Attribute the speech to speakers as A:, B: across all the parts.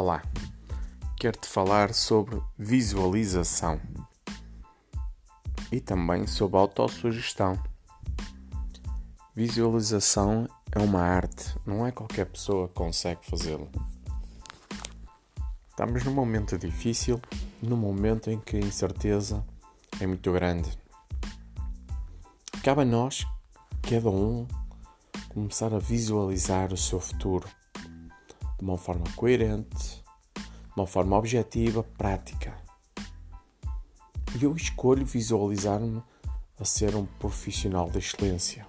A: Olá, quero-te falar sobre visualização e também sobre autossugestão. Visualização é uma arte, não é qualquer pessoa que consegue fazê-lo. Estamos num momento difícil, num momento em que a incerteza é muito grande. Cabe a nós, cada um, começar a visualizar o seu futuro de uma forma coerente, de uma forma objetiva, prática. E eu escolho visualizar-me a ser um profissional de excelência,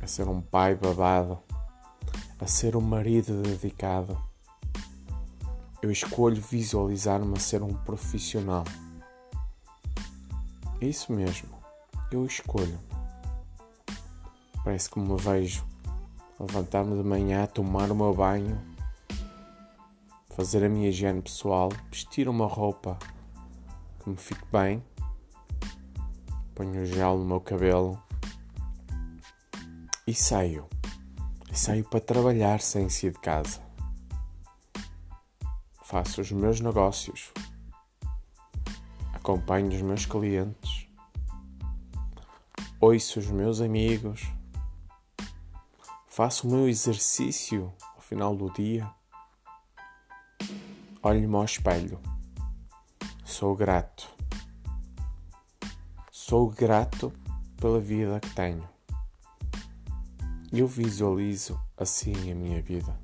A: a ser um pai babado, a ser um marido dedicado. Eu escolho visualizar-me a ser um profissional. É isso mesmo, eu escolho. Parece que me vejo levantar-me de manhã, tomar o meu banho, fazer a minha higiene pessoal, vestir uma roupa que me fique bem, ponho gel no meu cabelo e saio. E saio para trabalhar sem sair de casa. Faço os meus negócios, acompanho os meus clientes, ouço os meus amigos Faço o meu exercício ao final do dia. Olho-me ao espelho. Sou grato. Sou grato pela vida que tenho. Eu visualizo assim a minha vida.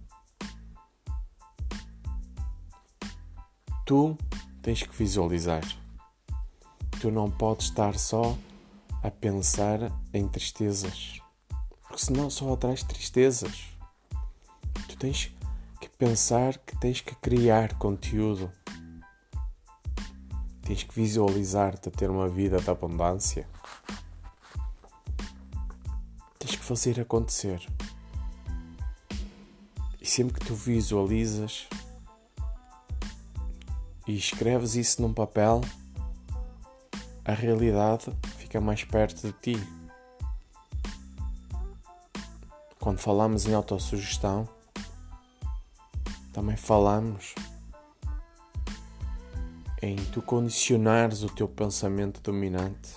A: Tu tens que visualizar. Tu não podes estar só a pensar em tristezas porque senão só traz tristezas. Tu tens que pensar que tens que criar conteúdo. Tens que visualizar-te a ter uma vida de abundância. Tens que fazer acontecer. E sempre que tu visualizas e escreves isso num papel, a realidade fica mais perto de ti. Quando falamos em autossugestão, também falamos em tu condicionares o teu pensamento dominante,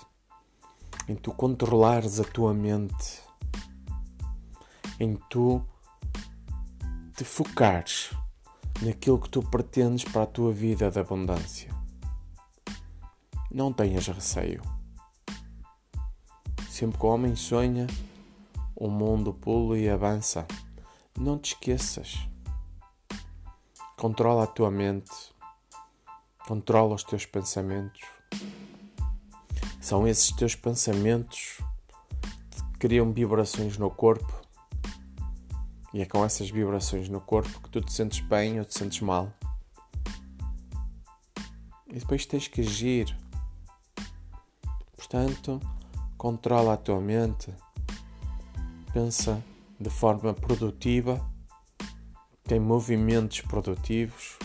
A: em tu controlares a tua mente, em tu te focares naquilo que tu pretendes para a tua vida de abundância. Não tenhas receio. Sempre que o homem sonha, o mundo pula e avança. Não te esqueças. Controla a tua mente. Controla os teus pensamentos. São esses teus pensamentos que criam vibrações no corpo. E é com essas vibrações no corpo que tu te sentes bem ou te sentes mal. E depois tens que agir. Portanto, controla a tua mente pensa de forma produtiva, tem movimentos produtivos,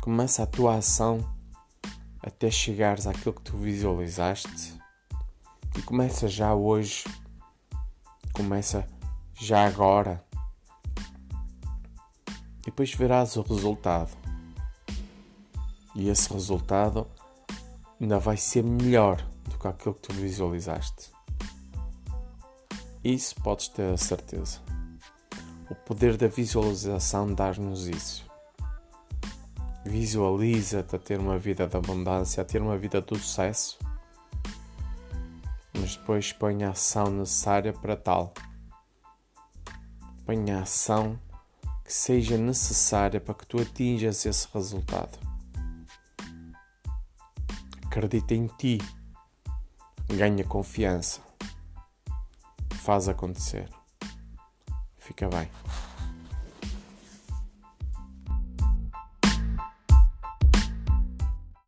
A: começa a tua ação até chegares àquilo que tu visualizaste e começa já hoje, começa já agora. E depois verás o resultado. E esse resultado ainda vai ser melhor do que aquilo que tu visualizaste. Isso podes ter a certeza. O poder da visualização dá-nos isso. Visualiza-te a ter uma vida de abundância, a ter uma vida de sucesso, mas depois põe a ação necessária para tal. Põe a ação que seja necessária para que tu atinjas esse resultado. Acredita em ti, ganha confiança faz acontecer. Fica bem.